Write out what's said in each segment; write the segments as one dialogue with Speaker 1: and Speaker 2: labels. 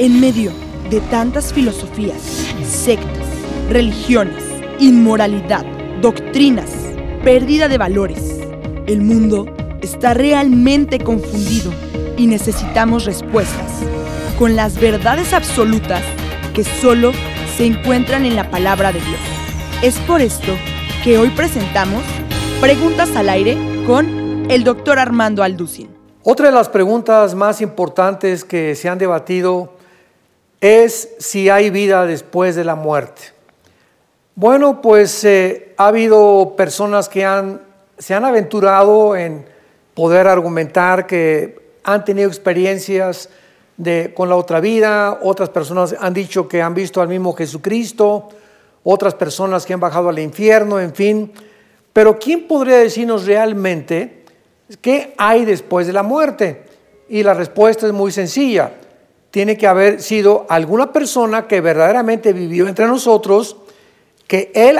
Speaker 1: En medio de tantas filosofías, sectas, religiones, inmoralidad, doctrinas, pérdida de valores, el mundo está realmente confundido y necesitamos respuestas con las verdades absolutas que solo se encuentran en la palabra de Dios. Es por esto que hoy presentamos Preguntas al aire con el doctor Armando Alducin.
Speaker 2: Otra de las preguntas más importantes que se han debatido es si hay vida después de la muerte. Bueno, pues eh, ha habido personas que se han aventurado en poder argumentar que han tenido experiencias con la otra vida, otras personas han dicho que han visto al mismo Jesucristo, otras personas que han bajado al infierno, en fin. Pero ¿quién podría decirnos realmente qué hay después de la muerte? Y la respuesta es muy sencilla. Tiene que haber sido alguna persona que verdaderamente vivió entre nosotros, que él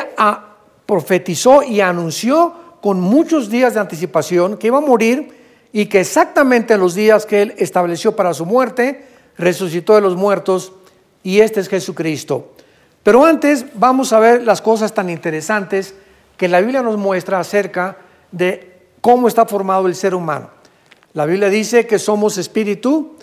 Speaker 2: profetizó y anunció con muchos días de anticipación que iba a morir y que exactamente en los días que él estableció para su muerte, resucitó de los muertos y este es Jesucristo. Pero antes vamos a ver las cosas tan interesantes que la Biblia nos muestra acerca de cómo está formado el ser humano. La Biblia dice que somos espíritu,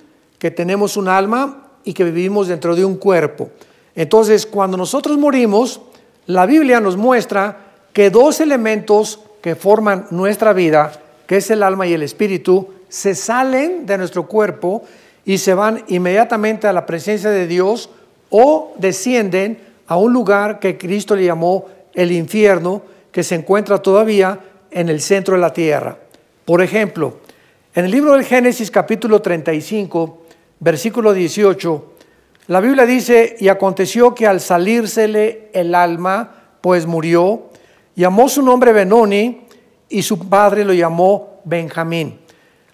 Speaker 2: que tenemos un alma y que vivimos dentro de un cuerpo. Entonces, cuando nosotros morimos, la Biblia nos muestra que dos elementos que forman nuestra vida, que es el alma y el espíritu, se salen de nuestro cuerpo y se van inmediatamente a la presencia de Dios o descienden a un lugar que Cristo le llamó el infierno, que se encuentra todavía en el centro de la tierra. Por ejemplo, en el libro del Génesis capítulo 35, versículo 18, la Biblia dice, y aconteció que al salírsele el alma, pues murió, llamó su nombre Benoni, y su padre lo llamó Benjamín.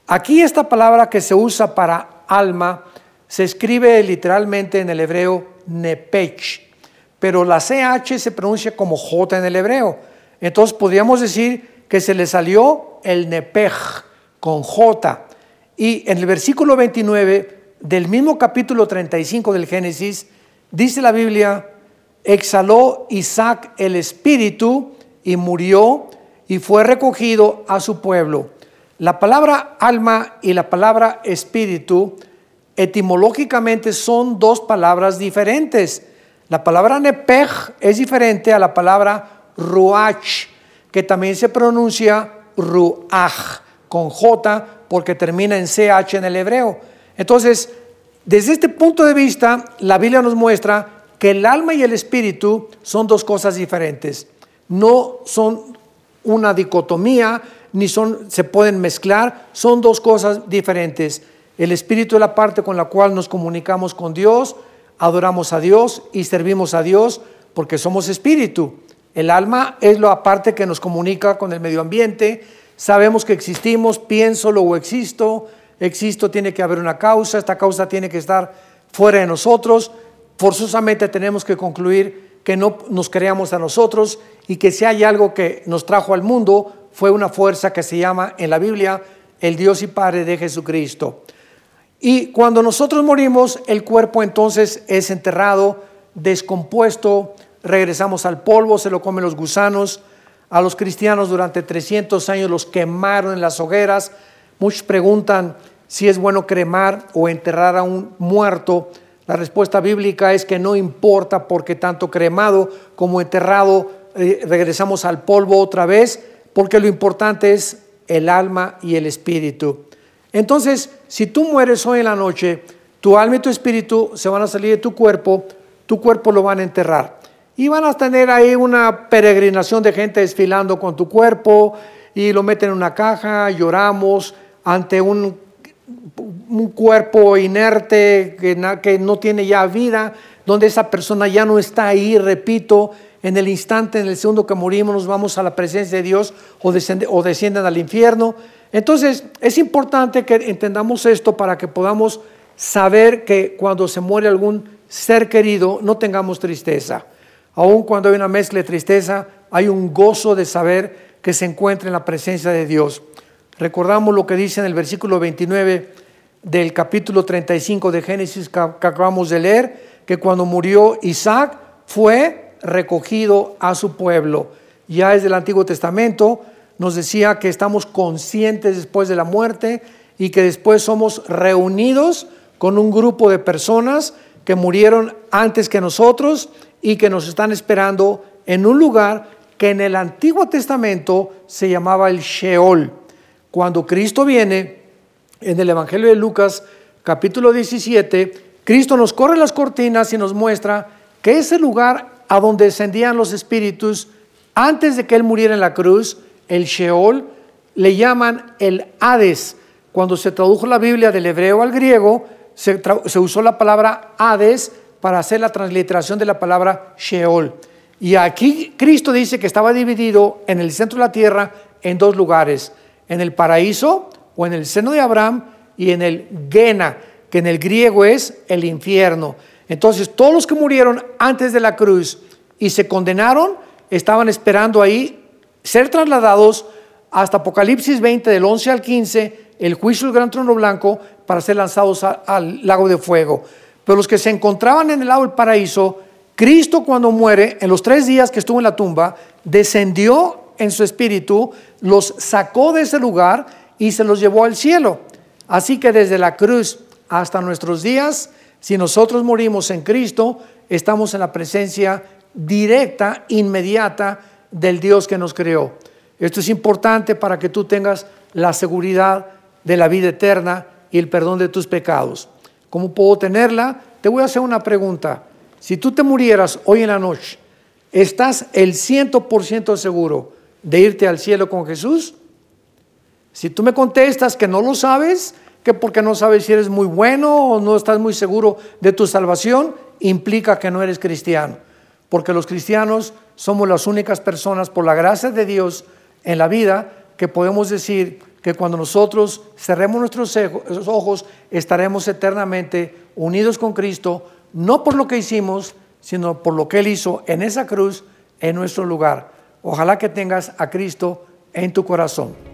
Speaker 2: Aquí esta palabra que se usa para alma se escribe literalmente en el hebreo nepech, pero la CH se pronuncia como J en el hebreo. Entonces podríamos decir que se le salió el nepej con J. Y en el versículo 29 del mismo capítulo 35 del Génesis, dice la Biblia, exhaló Isaac el espíritu y murió y fue recogido a su pueblo. La palabra alma y la palabra espíritu etimológicamente son dos palabras diferentes. La palabra nepej es diferente a la palabra ruach, que también se pronuncia ruach con J porque termina en CH en el hebreo. Entonces, desde este punto de vista, la Biblia nos muestra que el alma y el espíritu son dos cosas diferentes. No son una dicotomía, ni son, se pueden mezclar, son dos cosas diferentes. El espíritu es la parte con la cual nos comunicamos con Dios, adoramos a Dios y servimos a Dios porque somos espíritu. El alma es la parte que nos comunica con el medio ambiente. Sabemos que existimos, pienso, luego existo. Existo, tiene que haber una causa, esta causa tiene que estar fuera de nosotros. Forzosamente tenemos que concluir que no nos creamos a nosotros y que si hay algo que nos trajo al mundo fue una fuerza que se llama en la Biblia el Dios y Padre de Jesucristo. Y cuando nosotros morimos, el cuerpo entonces es enterrado, descompuesto, regresamos al polvo, se lo comen los gusanos. A los cristianos durante 300 años los quemaron en las hogueras. Muchos preguntan si es bueno cremar o enterrar a un muerto. La respuesta bíblica es que no importa porque tanto cremado como enterrado eh, regresamos al polvo otra vez, porque lo importante es el alma y el espíritu. Entonces, si tú mueres hoy en la noche, tu alma y tu espíritu se van a salir de tu cuerpo, tu cuerpo lo van a enterrar. Y van a tener ahí una peregrinación de gente desfilando con tu cuerpo y lo meten en una caja, lloramos ante un un cuerpo inerte que, que no tiene ya vida, donde esa persona ya no está ahí, repito, en el instante, en el segundo que morimos, nos vamos a la presencia de Dios o, o descienden al infierno. Entonces, es importante que entendamos esto para que podamos saber que cuando se muere algún ser querido, no tengamos tristeza. Aun cuando hay una mezcla de tristeza, hay un gozo de saber que se encuentra en la presencia de Dios. Recordamos lo que dice en el versículo 29 del capítulo 35 de Génesis que acabamos de leer, que cuando murió Isaac fue recogido a su pueblo. Ya desde el Antiguo Testamento nos decía que estamos conscientes después de la muerte y que después somos reunidos con un grupo de personas que murieron antes que nosotros y que nos están esperando en un lugar que en el Antiguo Testamento se llamaba el Sheol. Cuando Cristo viene, en el Evangelio de Lucas capítulo 17, Cristo nos corre las cortinas y nos muestra que ese lugar a donde descendían los espíritus antes de que Él muriera en la cruz, el Sheol, le llaman el Hades. Cuando se tradujo la Biblia del hebreo al griego, se, se usó la palabra Hades para hacer la transliteración de la palabra Sheol. Y aquí Cristo dice que estaba dividido en el centro de la tierra en dos lugares, en el paraíso o en el seno de Abraham y en el Gena, que en el griego es el infierno. Entonces todos los que murieron antes de la cruz y se condenaron estaban esperando ahí ser trasladados hasta Apocalipsis 20 del 11 al 15, el juicio del gran trono blanco, para ser lanzados al lago de fuego. Pero los que se encontraban en el lago del paraíso Cristo cuando muere, en los tres días que estuvo en la tumba, descendió en su espíritu, los sacó de ese lugar y se los llevó al cielo. Así que desde la cruz hasta nuestros días, si nosotros morimos en Cristo, estamos en la presencia directa, inmediata del Dios que nos creó. Esto es importante para que tú tengas la seguridad de la vida eterna y el perdón de tus pecados. ¿Cómo puedo tenerla? Te voy a hacer una pregunta. Si tú te murieras hoy en la noche, ¿estás el ciento por ciento seguro de irte al cielo con Jesús? Si tú me contestas que no lo sabes, que porque no sabes si eres muy bueno o no estás muy seguro de tu salvación, implica que no eres cristiano. Porque los cristianos somos las únicas personas, por la gracia de Dios en la vida, que podemos decir que cuando nosotros cerremos nuestros ojos, estaremos eternamente unidos con Cristo, no por lo que hicimos, sino por lo que Él hizo en esa cruz, en nuestro lugar. Ojalá que tengas a Cristo en tu corazón.